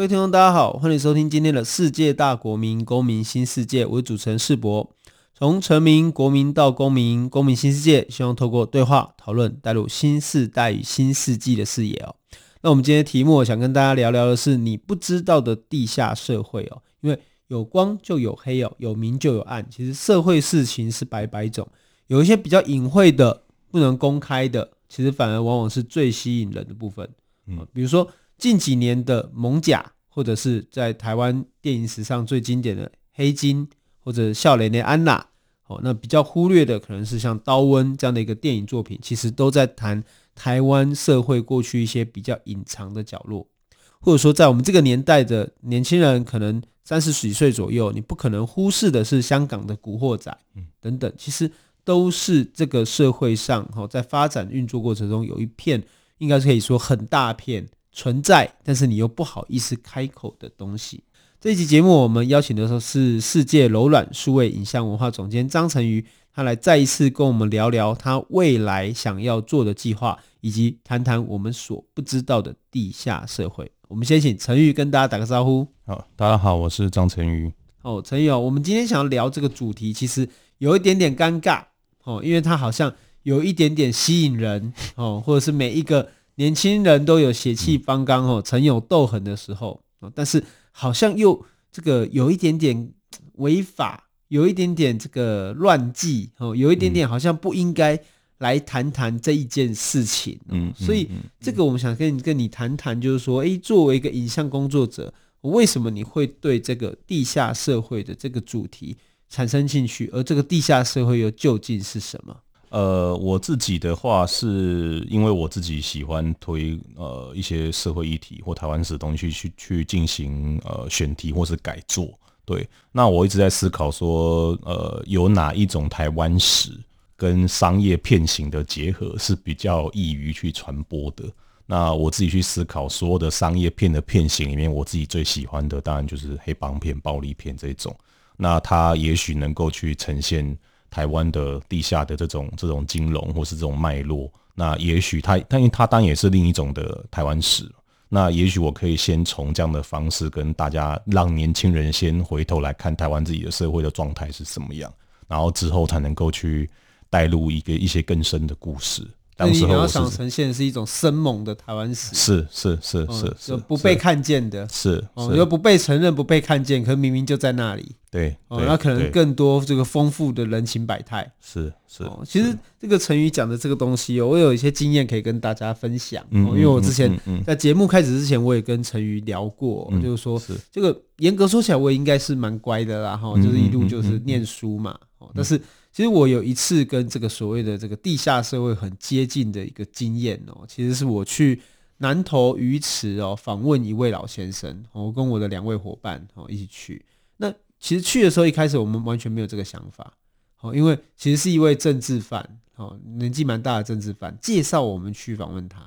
各位听众，大家好，欢迎收听今天的世界大国民公民新世界。我是主持人世博，从臣民、国民到公民，公民新世界，希望透过对话讨论，带入新世代与新世纪的视野哦。那我们今天题目，想跟大家聊聊的是你不知道的地下社会哦。因为有光就有黑哦，有明就有暗。其实社会事情是百百种，有一些比较隐晦的、不能公开的，其实反而往往是最吸引人的部分。嗯，比如说。近几年的蒙甲，或者是在台湾电影史上最经典的黑金，或者笑脸的安娜，哦，那比较忽略的可能是像刀温这样的一个电影作品，其实都在谈台湾社会过去一些比较隐藏的角落，或者说在我们这个年代的年轻人，可能三十几岁左右，你不可能忽视的是香港的古惑仔，等等，其实都是这个社会上哈在发展运作过程中有一片，应该是可以说很大片。存在，但是你又不好意思开口的东西。这一集节目，我们邀请的时候是世界柔软数位影像文化总监张成瑜，他来再一次跟我们聊聊他未来想要做的计划，以及谈谈我们所不知道的地下社会。我们先请成瑜跟大家打个招呼。好，大家好，我是张成瑜。哦，陈瑜哦，我们今天想要聊这个主题，其实有一点点尴尬哦，因为它好像有一点点吸引人哦，或者是每一个。年轻人都有血气方刚哦，曾有斗狠的时候，但是好像又这个有一点点违法，有一点点这个乱纪哦，有一点点好像不应该来谈谈这一件事情。嗯，所以这个我们想跟你跟你谈谈，就是说，诶，作为一个影像工作者，为什么你会对这个地下社会的这个主题产生兴趣？而这个地下社会又究竟是什么？呃，我自己的话是因为我自己喜欢推呃一些社会议题或台湾史的东西去去进行呃选题或是改作。对，那我一直在思考说，呃，有哪一种台湾史跟商业片型的结合是比较易于去传播的？那我自己去思考，所有的商业片的片型里面，我自己最喜欢的当然就是黑帮片、暴力片这种。那它也许能够去呈现。台湾的地下的这种这种金融或是这种脉络，那也许它，但因为它当然也是另一种的台湾史。那也许我可以先从这样的方式跟大家，让年轻人先回头来看台湾自己的社会的状态是什么样，然后之后才能够去带入一个一些更深的故事。当时候想呈现的是一种生猛的台湾史，是是是是是不被看见的，是哦又不被承认、不被看见，可明明就在那里。对哦，那可能更多这个丰富的人情百态。是是，其实这个成语讲的这个东西，我有一些经验可以跟大家分享。因为我之前在节目开始之前，我也跟成语聊过，就是说这个严格说起来，我也应该是蛮乖的啦，哈，就是一路就是念书嘛，但是。其实我有一次跟这个所谓的这个地下社会很接近的一个经验哦，其实是我去南投鱼池哦访问一位老先生，我跟我的两位伙伴哦一起去。那其实去的时候一开始我们完全没有这个想法哦，因为其实是一位政治犯哦，年纪蛮大的政治犯介绍我们去访问他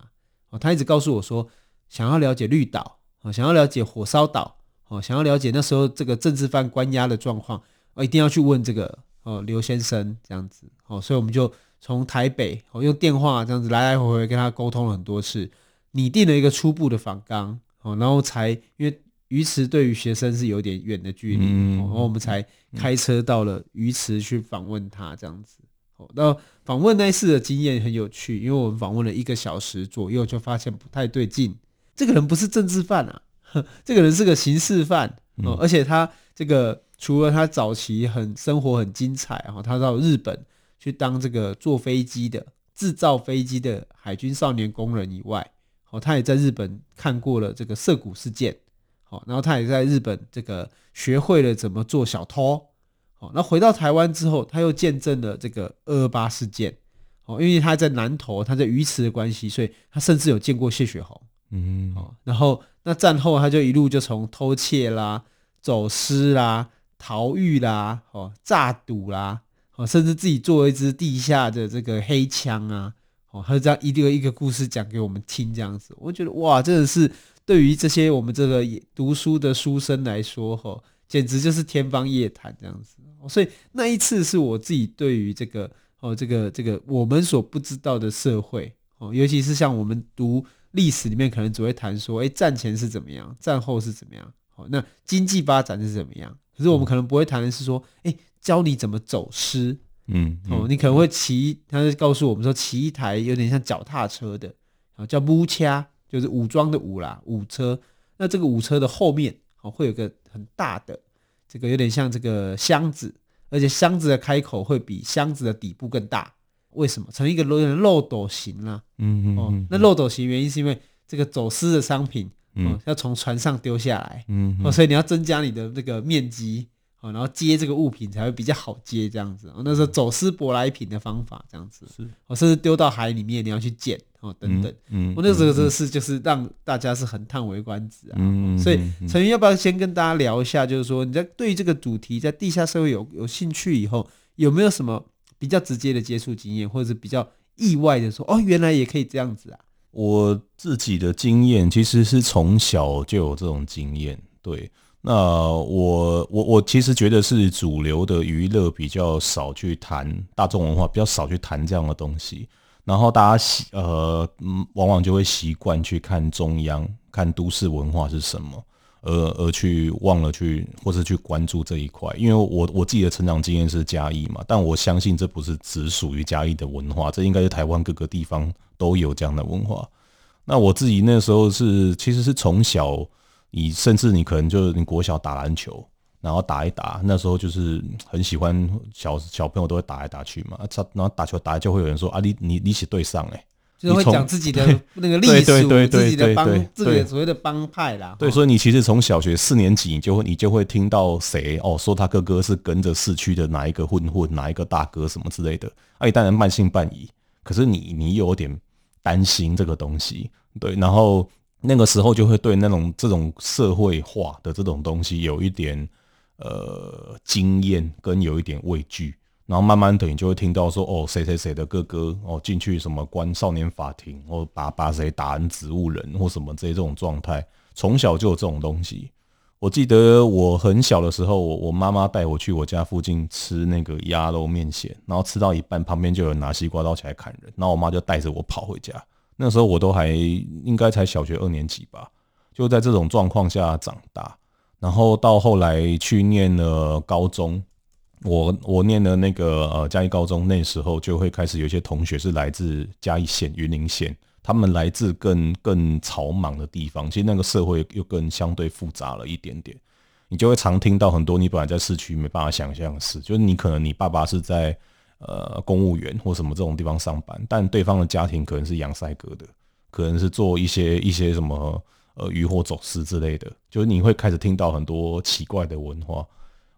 哦，他一直告诉我说想要了解绿岛哦，想要了解火烧岛哦，想要了解那时候这个政治犯关押的状况，哦，一定要去问这个。哦，刘先生这样子，哦，所以我们就从台北，哦，用电话这样子来来回回跟他沟通了很多次，拟定了一个初步的访纲，哦，然后才因为鱼池对于学生是有点远的距离，嗯，然后我们才开车到了鱼池去访问他这样子，哦，那访问那一次的经验很有趣，因为我们访问了一个小时左右，就发现不太对劲，这个人不是政治犯啊，这个人是个刑事犯，哦，而且他这个。除了他早期很生活很精彩，哈他到日本去当这个坐飞机的制造飞机的海军少年工人以外，哦，他也在日本看过了这个涉谷事件，好，然后他也在日本这个学会了怎么做小偷，好，那回到台湾之后，他又见证了这个二二八事件，哦，因为他在南投，他在鱼池的关系，所以他甚至有见过谢雪红，嗯，然后那战后他就一路就从偷窃啦、走私啦。逃狱啦，哦，诈赌啦，哦，甚至自己做一支地下的这个黑枪啊，哦，他就这样一个一个故事讲给我们听，这样子，我觉得哇，真的是对于这些我们这个读书的书生来说，哈，简直就是天方夜谭这样子。所以那一次是我自己对于这个哦，这个这个我们所不知道的社会哦，尤其是像我们读历史里面，可能只会谈说，哎，战前是怎么样，战后是怎么样，哦，那经济发展是怎么样。可是我们可能不会谈的是说，哎、欸，教你怎么走私，嗯，嗯，哦，你可能会骑，他就告诉我们说，骑一台有点像脚踏车的，啊，叫木车，就是武装的武啦，武车。那这个武车的后面，哦，会有个很大的，这个有点像这个箱子，而且箱子的开口会比箱子的底部更大。为什么？成一个有点漏斗形啦，嗯嗯，哦，那漏斗形原因是因为这个走私的商品。嗯，要从船上丢下来，嗯，哦，所以你要增加你的那个面积，哦，然后接这个物品才会比较好接，这样子。哦，那时候走私舶来品的方法，这样子是，哦，甚至丢到海里面，你要去捡，哦，等等。嗯，我那时候这个事就是让大家是很叹为观止啊。嗯，所以陈云要不要先跟大家聊一下，就是说你在对于这个主题，在地下社会有有兴趣以后，有没有什么比较直接的接触经验，或者是比较意外的说，哦，原来也可以这样子啊？我自己的经验其实是从小就有这种经验，对。那我我我其实觉得是主流的娱乐比较少去谈大众文化，比较少去谈这样的东西。然后大家习呃嗯，往往就会习惯去看中央，看都市文化是什么，而而去忘了去或是去关注这一块。因为我我自己的成长经验是嘉义嘛，但我相信这不是只属于嘉义的文化，这应该是台湾各个地方。都有这样的文化。那我自己那时候是，其实是从小，你甚至你可能就是你国小打篮球，然后打一打，那时候就是很喜欢小小朋友都会打来打去嘛。然后打球打就会有人说啊，你你你是对上哎，就是会讲自己的 那个历史，自己的帮，这个所谓的帮派啦。对，所以你其实从小学四年级，你就会你就会听到谁哦说他哥哥是跟着市区的哪一个混混，哪一个大哥什么之类的。哎，当然半信半疑。可是你你有点。担心这个东西，对，然后那个时候就会对那种这种社会化的这种东西有一点呃经验跟有一点畏惧，然后慢慢的你就会听到说哦谁谁谁的哥哥哦进去什么关少年法庭，或把把谁打成植物人或什么这些这种状态，从小就有这种东西。我记得我很小的时候，我我妈妈带我去我家附近吃那个鸭肉面线，然后吃到一半，旁边就有人拿西瓜刀起来砍人，然后我妈就带着我跑回家。那时候我都还应该才小学二年级吧，就在这种状况下长大。然后到后来去念了高中，我我念了那个呃嘉义高中，那时候就会开始有些同学是来自嘉义县、云林县。他们来自更更草莽的地方，其实那个社会又更相对复杂了一点点。你就会常听到很多你本来在市区没办法想象的事，就是你可能你爸爸是在呃公务员或什么这种地方上班，但对方的家庭可能是洋赛格的，可能是做一些一些什么呃渔获走私之类的，就是你会开始听到很多奇怪的文化。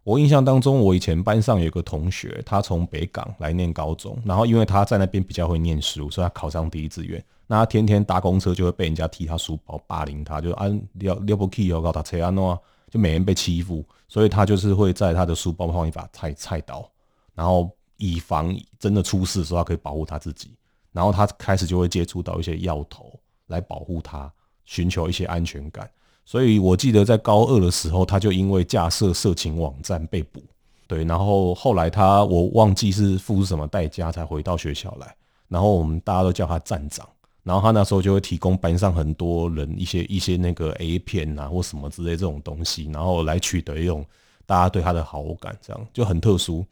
我印象当中，我以前班上有个同学，他从北港来念高中，然后因为他在那边比较会念书，所以他考上第一志愿。那他天天搭公车就会被人家踢他书包、霸凌他，就按要要不 key 要搞他车安诺，就每人被欺负，所以他就是会在他的书包放一把菜菜刀，然后以防真的出事的时候，他可以保护他自己。然后他开始就会接触到一些药头来保护他，寻求一些安全感。所以我记得在高二的时候，他就因为架设色情网站被捕，对，然后后来他我忘记是付出什么代价才回到学校来，然后我们大家都叫他站长。然后他那时候就会提供班上很多人一些一些那个 A 片啊或什么之类这种东西，然后来取得一种大家对他的好感，这样就很特殊。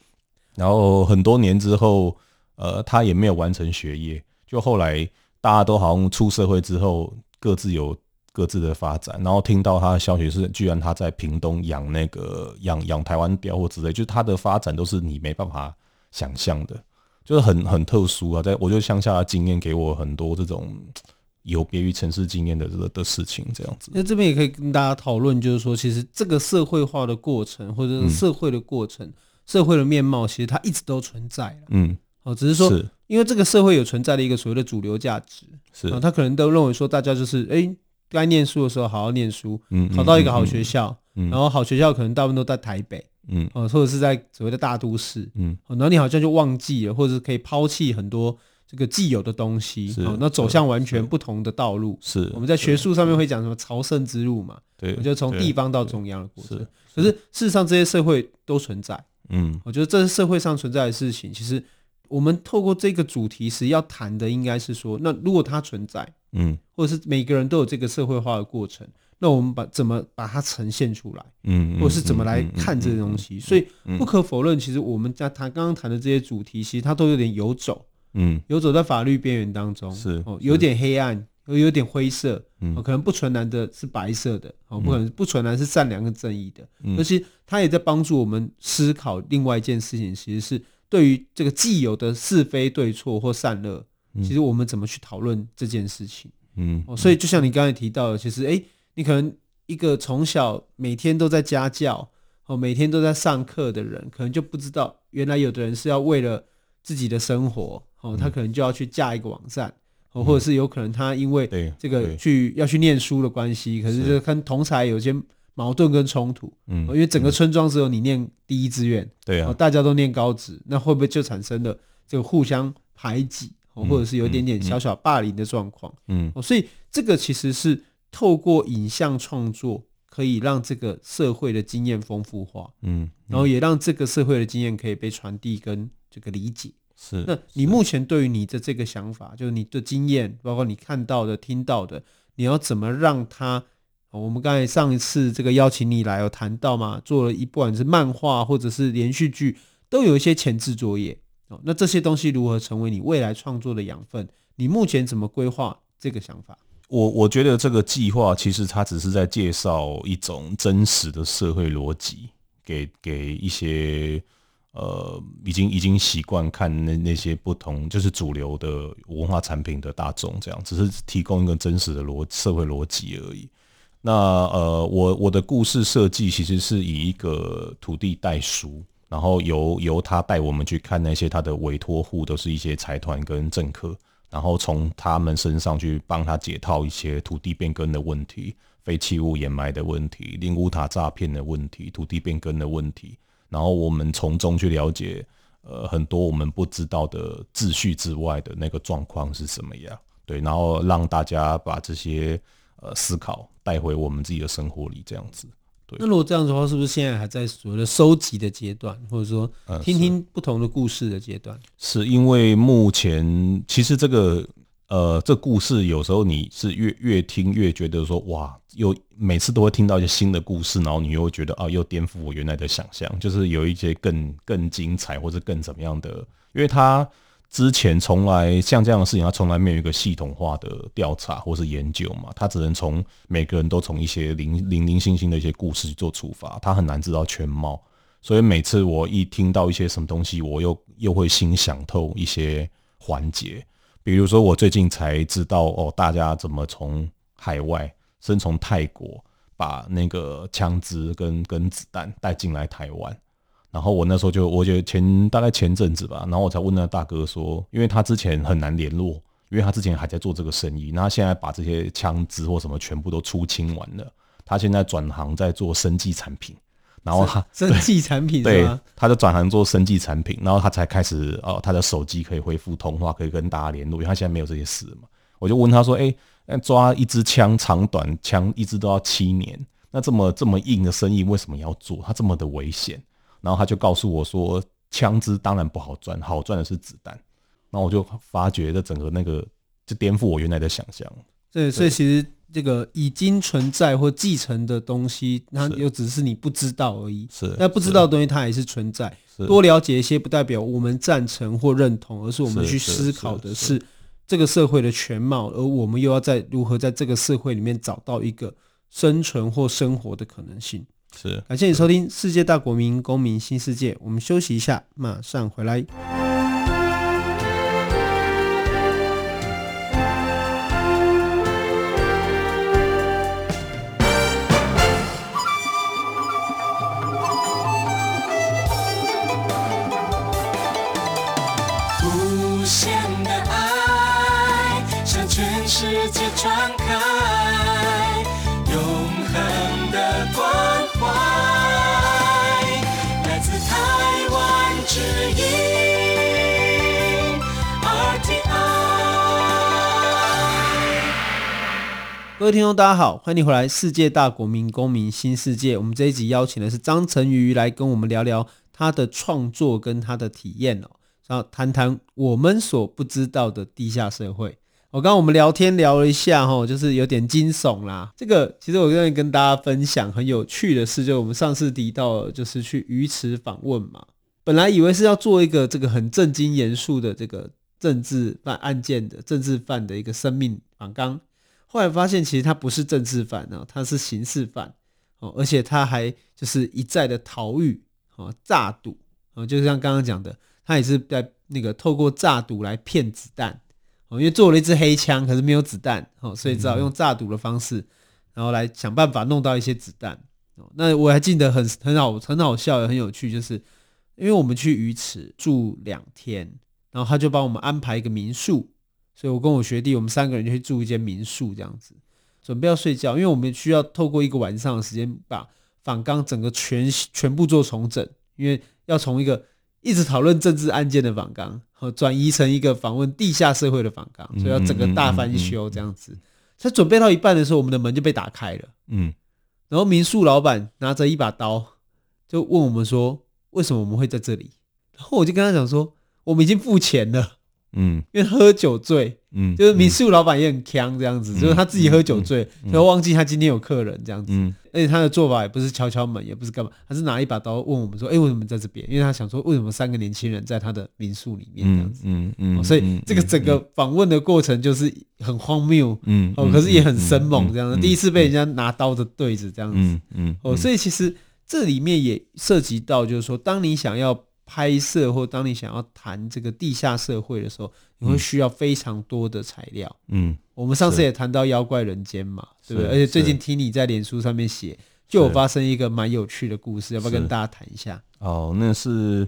然后很多年之后，呃，他也没有完成学业，就后来大家都好像出社会之后各自有各自的发展。然后听到他的消息是，居然他在屏东养那个养养台湾雕或之类，就是他的发展都是你没办法想象的。就是很很特殊啊，在我觉得乡下的经验给我很多这种 有别于城市经验的这个的事情，这样子。那这边也可以跟大家讨论，就是说，其实这个社会化的过程，或者是社会的过程，嗯、社会的面貌，其实它一直都存在。嗯，哦，只是说，是因为这个社会有存在的一个所谓的主流价值，是啊，他可能都认为说，大家就是哎，该念书的时候好好念书，嗯，考到一个好学校，嗯，然后好学校可能大部分都在台北。嗯，哦，或者是在所谓的大都市，嗯，然后你好像就忘记了，或者是可以抛弃很多这个既有的东西，哦，那走向完全不同的道路。是我们在学术上面会讲什么朝圣之路嘛？对，我觉得从地方到中央的过程。可是事实上，这些社会都存在。嗯，我觉得这是社会上存在的事情。其实我们透过这个主题时要谈的，应该是说，那如果它存在，嗯，或者是每个人都有这个社会化的过程，那我们把怎么把它呈现出来，嗯，或者是怎么来看这些东西？所以不可否认，其实我们在谈刚刚谈的这些主题，其实它都有点游走，嗯，游走在法律边缘当中，是哦，有点黑暗。有有点灰色，嗯，可能不纯然的是白色的，哦，不可能不纯然是善良跟正义的，嗯，而且它也在帮助我们思考另外一件事情，其实是对于这个既有的是非对错或善恶，其实我们怎么去讨论这件事情，嗯，哦，所以就像你刚才提到的，其实，诶，你可能一个从小每天都在家教，哦，每天都在上课的人，可能就不知道原来有的人是要为了自己的生活，哦，他可能就要去架一个网站。哦或者是有可能他因为这个去要去念书的关系，可是就跟同才有些矛盾跟冲突。嗯，因为整个村庄只有你念第一志愿，对啊，大家都念高职，那会不会就产生了这个互相排挤，或者是有一点点小小霸凌的状况？嗯，所以这个其实是透过影像创作，可以让这个社会的经验丰富化。嗯，然后也让这个社会的经验可以被传递跟这个理解。是，那你目前对于你的这个想法，就是你的经验，包括你看到的、听到的，你要怎么让他？我们刚才上一次这个邀请你来有谈到嘛，做了一不管是漫画或者是连续剧，都有一些前置作业。哦，那这些东西如何成为你未来创作的养分？你目前怎么规划这个想法？我我觉得这个计划其实它只是在介绍一种真实的社会逻辑，给给一些。呃，已经已经习惯看那那些不同，就是主流的文化产品的大众这样，只是提供一个真实的逻社会逻辑而已。那呃，我我的故事设计其实是以一个土地代书，然后由由他带我们去看那些他的委托户都是一些财团跟政客，然后从他们身上去帮他解套一些土地变更的问题、废弃物掩埋的问题、灵骨塔诈骗的问题、土地变更的问题。然后我们从中去了解，呃，很多我们不知道的秩序之外的那个状况是什么样，对，然后让大家把这些呃思考带回我们自己的生活里，这样子。对。那如果这样子的话，是不是现在还在所谓的收集的阶段，或者说听听不同的故事的阶段？嗯，是，是因为目前其实这个。呃，这故事有时候你是越越听越觉得说哇，又每次都会听到一些新的故事，然后你又觉得啊，又颠覆我原来的想象，就是有一些更更精彩或者更怎么样的，因为他之前从来像这样的事情，他从来没有一个系统化的调查或是研究嘛，他只能从每个人都从一些零零零星星的一些故事去做出发，他很难知道全貌，所以每次我一听到一些什么东西，我又又会心想透一些环节。比如说，我最近才知道哦，大家怎么从海外，甚至从泰国把那个枪支跟跟子弹带进来台湾。然后我那时候就，我觉得前大概前阵子吧，然后我才问那大哥说，因为他之前很难联络，因为他之前还在做这个生意，那他现在把这些枪支或什么全部都出清完了，他现在转行在做生技产品。然后他生技产品对，他就转行做生技产品，然后他才开始哦，他的手机可以恢复通话，可以跟大家联络，因为他现在没有这些事嘛。我就问他说：“哎，抓一支枪，长短枪一支都要七年，那这么这么硬的生意为什么要做？他这么的危险？”然后他就告诉我说：“枪支当然不好赚，好赚的是子弹。”然后我就发觉这整个那个就颠覆我原来的想象。对，所以其实。这个已经存在或继承的东西，它又只是你不知道而已。是，那不知道的东西它也是存在。多了解一些，不代表我们赞成或认同，而是我们去思考的是这个社会的全貌，而我们又要在如何在这个社会里面找到一个生存或生活的可能性。是，感谢你收听《世界大国民公民新世界》，我们休息一下，马上回来。各位听众，大家好，欢迎你回来《世界大国民公民新世界》。我们这一集邀请的是张成瑜来跟我们聊聊他的创作跟他的体验哦，然后谈谈我们所不知道的地下社会。我刚刚我们聊天聊了一下哈，就是有点惊悚啦。这个其实我愿意跟大家分享很有趣的事，就我们上次提到，就是去鱼池访问嘛。本来以为是要做一个这个很正经严肃的这个政治犯案件的政治犯的一个生命访纲。后来发现，其实他不是政治犯啊，他是刑事犯哦，而且他还就是一再的逃狱哦，诈赌哦，就像刚刚讲的，他也是在那个透过诈赌来骗子弹哦，因为做了一支黑枪，可是没有子弹哦，所以只好用诈赌的方式，然后来想办法弄到一些子弹哦。那我还记得很很好很好笑也很有趣，就是因为我们去鱼池住两天，然后他就帮我们安排一个民宿。所以，我跟我学弟，我们三个人就去住一间民宿，这样子，准备要睡觉，因为我们需要透过一个晚上的时间，把访纲整个全全部做重整，因为要从一个一直讨论政治案件的访纲，和转移成一个访问地下社会的访纲，所以要整个大翻修这样子。才准备到一半的时候，我们的门就被打开了，嗯，然后民宿老板拿着一把刀，就问我们说，为什么我们会在这里？然后我就跟他讲说，我们已经付钱了。嗯，因为喝酒醉，嗯，就是民宿老板也很强这样子，嗯、就是他自己喝酒醉，然后、忘记他今天有客人这样子，嗯，而且他的做法也不是敲敲门，也不是干嘛，他是拿一把刀问我们说，哎、欸，为什么在这边？因为他想说，为什么三个年轻人在他的民宿里面？这样子，嗯嗯，所以这个整个访问的过程就是很荒谬，嗯，哦，可是也很生猛这样子，第一次被人家拿刀的对着这样子，嗯嗯，哦，所以其实这里面也涉及到，就是说，当你想要。拍摄或当你想要谈这个地下社会的时候，你会需要非常多的材料。嗯，我们上次也谈到妖怪人间嘛，对不对？而且最近听你在脸书上面写，就有发生一个蛮有趣的故事，要不要跟大家谈一下？哦，那是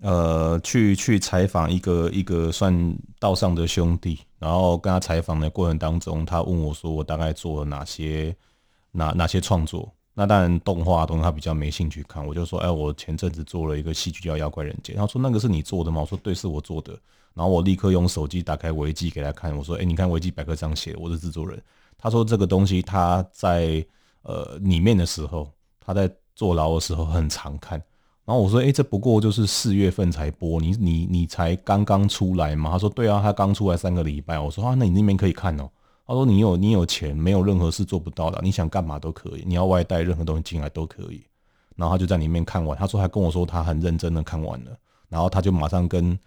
呃，去去采访一个一个算道上的兄弟，然后跟他采访的过程当中，他问我说，我大概做了哪些哪哪些创作？那当然，动画东西他比较没兴趣看。我就说，哎，我前阵子做了一个戏剧叫《妖怪人间》。他说那个是你做的吗？我说对，是我做的。然后我立刻用手机打开维基给他看。我说，哎，你看维基百科上写，我是制作人。他说这个东西他在呃里面的时候，他在坐牢的时候很常看。然后我说，哎，这不过就是四月份才播，你你你才刚刚出来嘛？他说对啊，他刚出来三个礼拜。我说啊，那你那边可以看哦。他说：“你有你有钱，没有任何事做不到的。你想干嘛都可以，你要外带任何东西进来都可以。”然后他就在里面看完，他说还跟我说他很认真的看完了，然后他就马上跟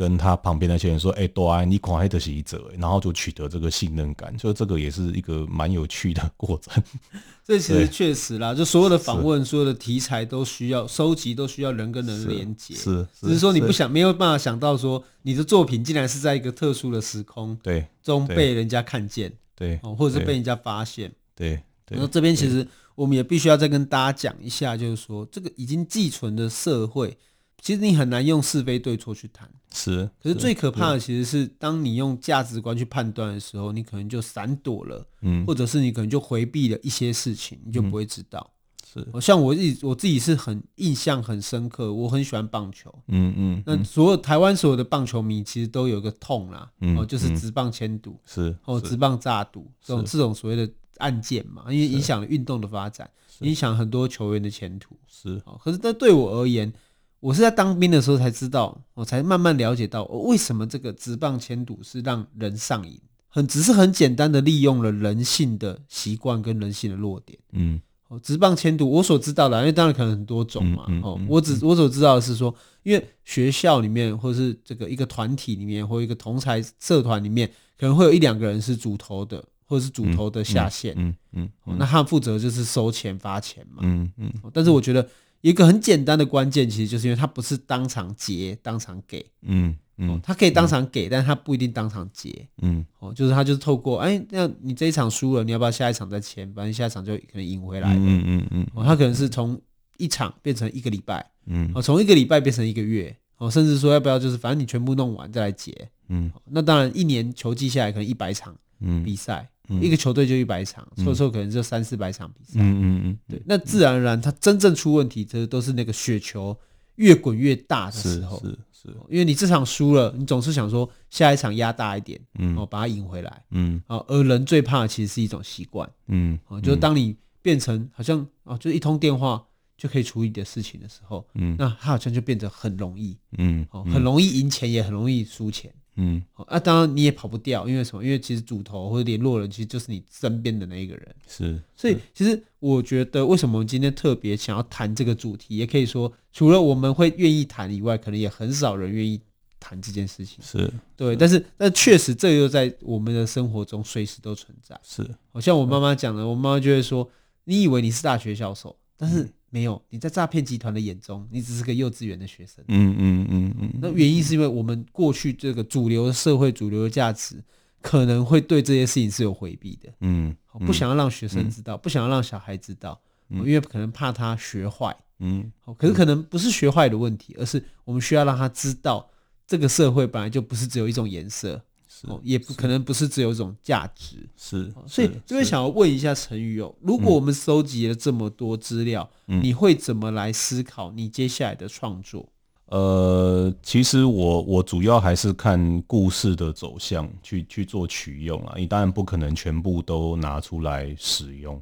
跟他旁边那些人说：“哎、欸，多安，你狂爱的是一者。”然后就取得这个信任感，就这个也是一个蛮有趣的过程。这其实确实啦，就所有的访问，所有的题材都需要收集，都需要人跟人连接。是，只是说你不想没有办法想到说你的作品竟然是在一个特殊的时空对中被人家看见，对哦，或者是被人家发现，对。然后这边其实我们也必须要再跟大家讲一下，就是说这个已经寄存的社会。其实你很难用是非对错去谈，是。可是最可怕的其实是，当你用价值观去判断的时候，你可能就闪躲了，嗯，或者是你可能就回避了一些事情，你就不会知道。是，像我自己，我自己是很印象很深刻，我很喜欢棒球，嗯嗯。那所有台湾所有的棒球迷其实都有一个痛啦，哦，就是直棒签赌，是，哦，直棒炸赌这种这种所谓的案件嘛，因为影响了运动的发展，影响很多球员的前途，是。哦可是这对我而言。我是在当兵的时候才知道，我才慢慢了解到，为什么这个职棒签赌是让人上瘾，很只是很简单的利用了人性的习惯跟人性的弱点。嗯，哦，职棒签赌，我所知道的，因为当然可能很多种嘛。哦，我只我所知道的是说，因为学校里面或是这个一个团体里面或一个同才社团里面，可能会有一两个人是主头的，或者是主头的下线。嗯嗯，那他负责就是收钱发钱嘛。嗯嗯，但是我觉得。一个很简单的关键，其实就是因为他不是当场结、当场给，嗯嗯，他可以当场给，但是他不一定当场结，嗯，哦，就是他就是透过，哎，那你这一场输了，你要不要下一场再签？反正下一场就可能赢回来，嗯嗯嗯，哦，他可能是从一场变成一个礼拜，嗯，哦，从一个礼拜变成一个月，哦，甚至说要不要就是反正你全部弄完再来结，嗯，那当然一年球季下来可能一百场，嗯，比赛。一个球队就一百场，错错可能就三四百场比赛。嗯嗯嗯，对，那自然而然，他真正出问题，这都是那个雪球越滚越大的时候。是是，因为你这场输了，你总是想说下一场压大一点，嗯，哦，把它赢回来，嗯，哦，而人最怕的其实是一种习惯，嗯，哦，就是当你变成好像哦，就一通电话就可以处理的事情的时候，嗯，那它好像就变得很容易，嗯，哦，很容易赢钱，也很容易输钱。嗯，啊，当然你也跑不掉，因为什么？因为其实主头或者联络人其实就是你身边的那一个人。是，所以其实我觉得，为什么我们今天特别想要谈这个主题，也可以说，除了我们会愿意谈以外，可能也很少人愿意谈这件事情。是对，但是但确实，这又在我们的生活中随时都存在。是，好像我妈妈讲的，我妈妈就会说：“你以为你是大学教授，但是。”没有，你在诈骗集团的眼中，你只是个幼稚园的学生。嗯嗯嗯嗯。那原因是因为我们过去这个主流的社会、主流的价值，可能会对这些事情是有回避的。嗯，不想要让学生知道，不想要让小孩知道，因为可能怕他学坏。嗯。可是可能不是学坏的问题，而是我们需要让他知道，这个社会本来就不是只有一种颜色。哦，也不可能不是只有一种价值，是，所以这边想要问一下陈宇哦，如果我们收集了这么多资料，嗯，你会怎么来思考你接下来的创作？呃，其实我我主要还是看故事的走向去去做取用啊，你当然不可能全部都拿出来使用，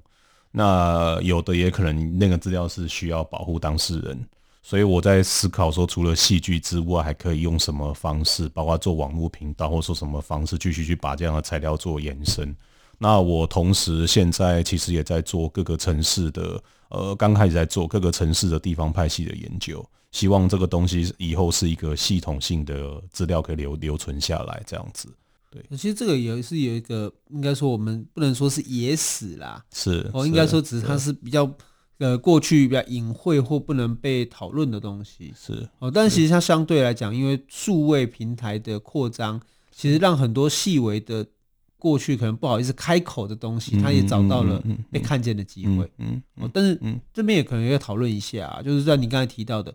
那有的也可能那个资料是需要保护当事人。所以我在思考说，除了戏剧之外，还可以用什么方式，包括做网络频道，或者说什么方式，继续去把这样的材料做延伸。那我同时现在其实也在做各个城市的，呃，刚开始在做各个城市的地方派系的研究，希望这个东西以后是一个系统性的资料可以留留存下来，这样子。对，其实这个也是有一个，应该说我们不能说是野史啦，是，哦，应该说只是它是比较。呃，过去比较隐晦或不能被讨论的东西是哦，但其实它相对来讲，因为数位平台的扩张，其实让很多细微的过去可能不好意思开口的东西，它也找到了被看见的机会。嗯，哦，但是这边也可能要讨论一下啊，就是在你刚才提到的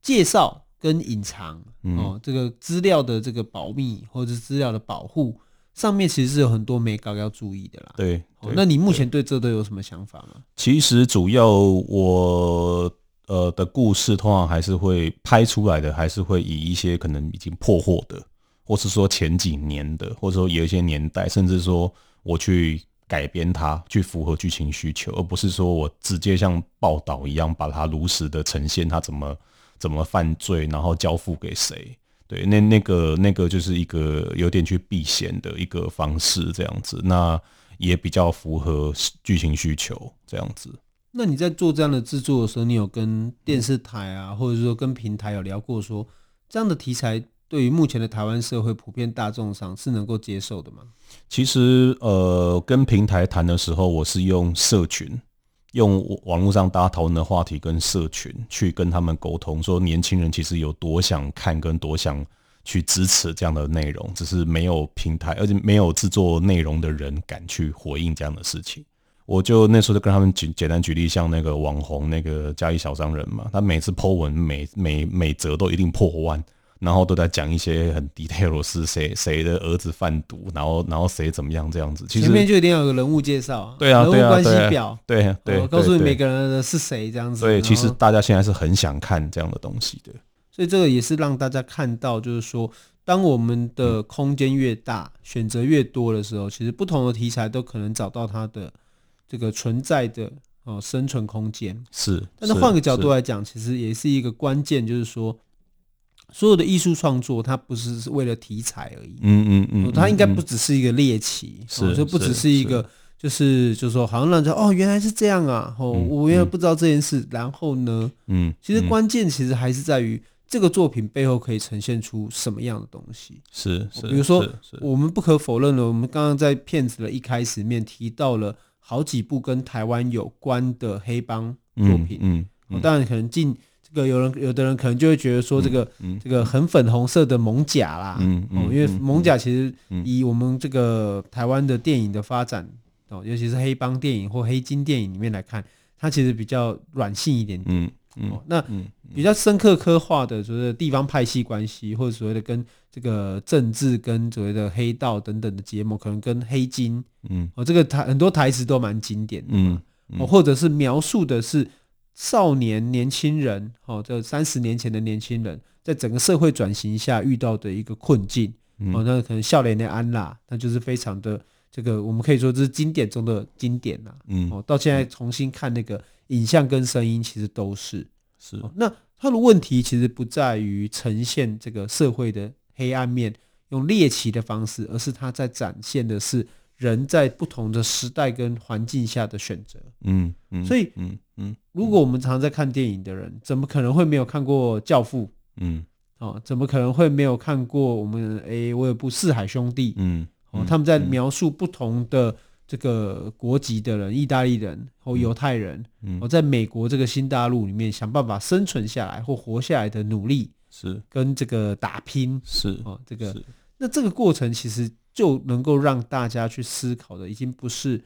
介绍跟隐藏哦，这个资料的这个保密或者是资料的保护。上面其实是有很多美稿要注意的啦。对，对，那你目前对这都有什么想法吗？其实主要我呃的故事通常还是会拍出来的，还是会以一些可能已经破获的，或是说前几年的，或者说有一些年代，甚至说我去改编它，去符合剧情需求，而不是说我直接像报道一样把它如实的呈现它怎么怎么犯罪，然后交付给谁。对，那那个那个就是一个有点去避嫌的一个方式，这样子，那也比较符合剧情需求，这样子。那你在做这样的制作的时候，你有跟电视台啊，或者说跟平台有聊过说，说这样的题材对于目前的台湾社会普遍大众上是能够接受的吗？其实，呃，跟平台谈的时候，我是用社群。用网络上大家讨论的话题跟社群去跟他们沟通，说年轻人其实有多想看跟多想去支持这样的内容，只是没有平台，而且没有制作内容的人敢去回应这样的事情。我就那时候就跟他们举简单举例，像那个网红那个嘉义小商人嘛，他每次 po 文每每每则都一定破万。然后都在讲一些很 detail 是谁谁的儿子贩毒，然后然后谁怎么样这样子。其实前面就一定要有个人物介绍，对啊，人物关系表，对啊，对，告诉你每个人的是谁这样子。所以其实大家现在是很想看这样的东西的。所以这个也是让大家看到，就是说，当我们的空间越大，选择越多的时候，其实不同的题材都可能找到它的这个存在的哦生存空间。是，但是换个角度来讲，其实也是一个关键，就是说。所有的艺术创作，它不是为了题材而已。嗯嗯嗯，它应该不只是一个猎奇，是就不只是一个，就是就是说，好像让人哦，原来是这样啊，哦，我原来不知道这件事。然后呢，嗯，其实关键其实还是在于这个作品背后可以呈现出什么样的东西。是是，比如说，我们不可否认的，我们刚刚在片子的一开始面提到了好几部跟台湾有关的黑帮作品。嗯，当然可能近。这个有人有的人可能就会觉得说，这个、嗯嗯、这个很粉红色的艋舺啦，嗯嗯、哦，因为艋舺其实以我们这个台湾的电影的发展哦，尤其是黑帮电影或黑金电影里面来看，它其实比较软性一点点。嗯嗯哦、那比较深刻刻画的所谓的地方派系关系，或者所谓的跟这个政治跟所谓的黑道等等的结盟，可能跟黑金，嗯，哦，这个台很多台词都蛮经典的，嗯，嗯哦，或者是描述的是。少年年轻人，哦，这三十年前的年轻人，在整个社会转型下遇到的一个困境，哦，那可能笑脸的安娜，那就是非常的这个，我们可以说这是经典中的经典呐，嗯，哦，到现在重新看那个影像跟声音，其实都是。是。那他的问题其实不在于呈现这个社会的黑暗面，用猎奇的方式，而是他在展现的是。人在不同的时代跟环境下的选择，嗯嗯，所以嗯嗯，如果我们常常在看电影的人，怎么可能会没有看过《教父》？嗯，哦，怎么可能会没有看过我们？诶，我有部《四海兄弟》，嗯，哦，他们在描述不同的这个国籍的人，意大利人或犹太人，嗯哦，在美国这个新大陆里面想办法生存下来或活下来的努力，是跟这个打拼，是哦，这个那这个过程其实。就能够让大家去思考的，已经不是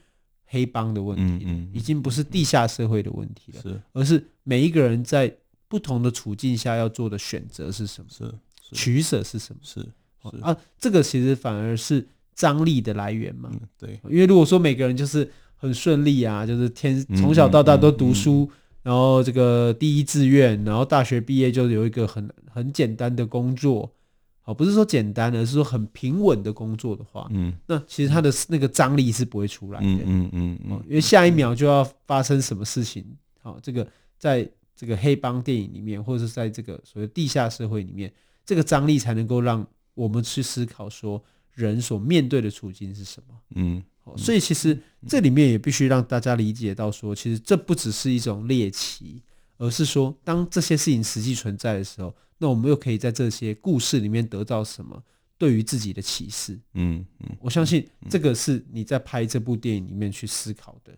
黑帮的问题嗯，已经不是地下社会的问题了，是，而是每一个人在不同的处境下要做的选择是什么，是，取舍是什么，是，是。啊，这个其实反而是张力的来源嘛，对，因为如果说每个人就是很顺利啊，就是天从小到大都读书，然后这个第一志愿，然后大学毕业就有一个很很简单的工作。哦，不是说简单，而是说很平稳的工作的话，嗯，那其实它的那个张力是不会出来的，嗯嗯嗯，嗯，因为下一秒就要发生什么事情，好，这个在这个黑帮电影里面，或者是在这个所谓地下社会里面，这个张力才能够让我们去思考说人所面对的处境是什么，嗯，所以其实这里面也必须让大家理解到说，其实这不只是一种猎奇，而是说当这些事情实际存在的时候。那我们又可以在这些故事里面得到什么对于自己的启示？嗯嗯，我相信这个是你在拍这部电影里面去思考的，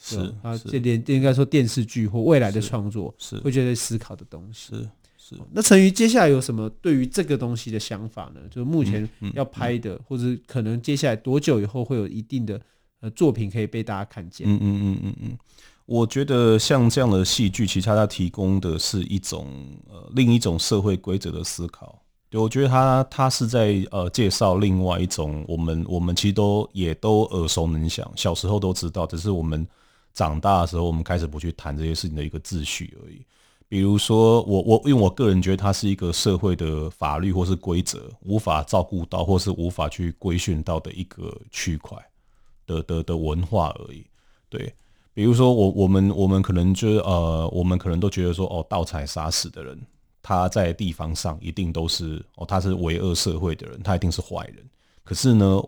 是啊，这连应该说电视剧或未来的创作是会觉得思考的东西。是是。那陈瑜接下来有什么对于这个东西的想法呢？就是目前要拍的，或者可能接下来多久以后会有一定的呃作品可以被大家看见？嗯嗯嗯嗯嗯。我觉得像这样的戏剧，其实它提供的是一种呃另一种社会规则的思考。对，我觉得它它是在呃介绍另外一种我们我们其实都也都耳熟能详，小时候都知道，只是我们长大的时候，我们开始不去谈这些事情的一个秩序而已。比如说我我因为我个人觉得它是一个社会的法律或是规则无法照顾到或是无法去规训到的一个区块的的的文化而已。对。比如说我，我们我们可能就是呃，我们可能都觉得说，哦，盗采杀死的人，他在地方上一定都是哦，他是为恶社会的人，他一定是坏人。可是呢，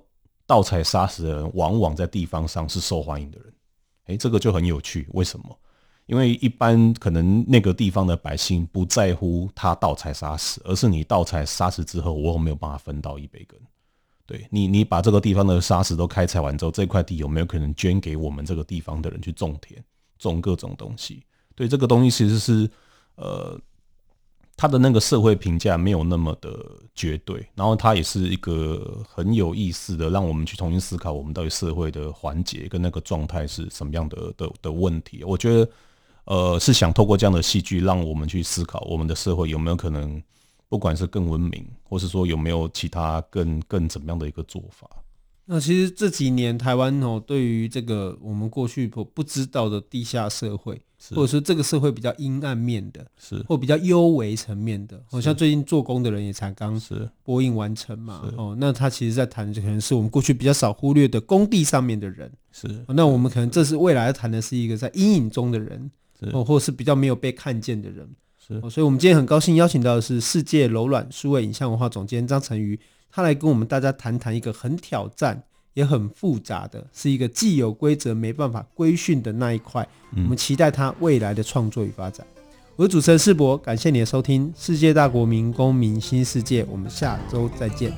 盗采杀死的人往往在地方上是受欢迎的人。诶，这个就很有趣，为什么？因为一般可能那个地方的百姓不在乎他盗采杀死，而是你盗采杀死之后，我有没有办法分到一杯羹？对你，你把这个地方的沙石都开采完之后，这块地有没有可能捐给我们这个地方的人去种田、种各种东西？对，这个东西其实是呃，他的那个社会评价没有那么的绝对，然后它也是一个很有意思的，让我们去重新思考我们到底社会的环节跟那个状态是什么样的的的问题。我觉得呃，是想透过这样的戏剧，让我们去思考我们的社会有没有可能。不管是更文明，或是说有没有其他更更怎么样的一个做法？那其实这几年台湾哦，对于这个我们过去不不知道的地下社会，或者说这个社会比较阴暗面的，是或比较幽微层面的，好像最近做工的人也才刚是播映完成嘛。哦，那他其实在谈，的可能是我们过去比较少忽略的工地上面的人。是，那我们可能这是未来谈的是一个在阴影中的人，哦，或是比较没有被看见的人。是，所以，我们今天很高兴邀请到的是世界柔软数位影像文化总监张成瑜，他来跟我们大家谈谈一个很挑战也很复杂的，是一个既有规则没办法规训的那一块。我们期待他未来的创作与发展。我是主持人世博，感谢你的收听，《世界大国民公民新世界》，我们下周再见。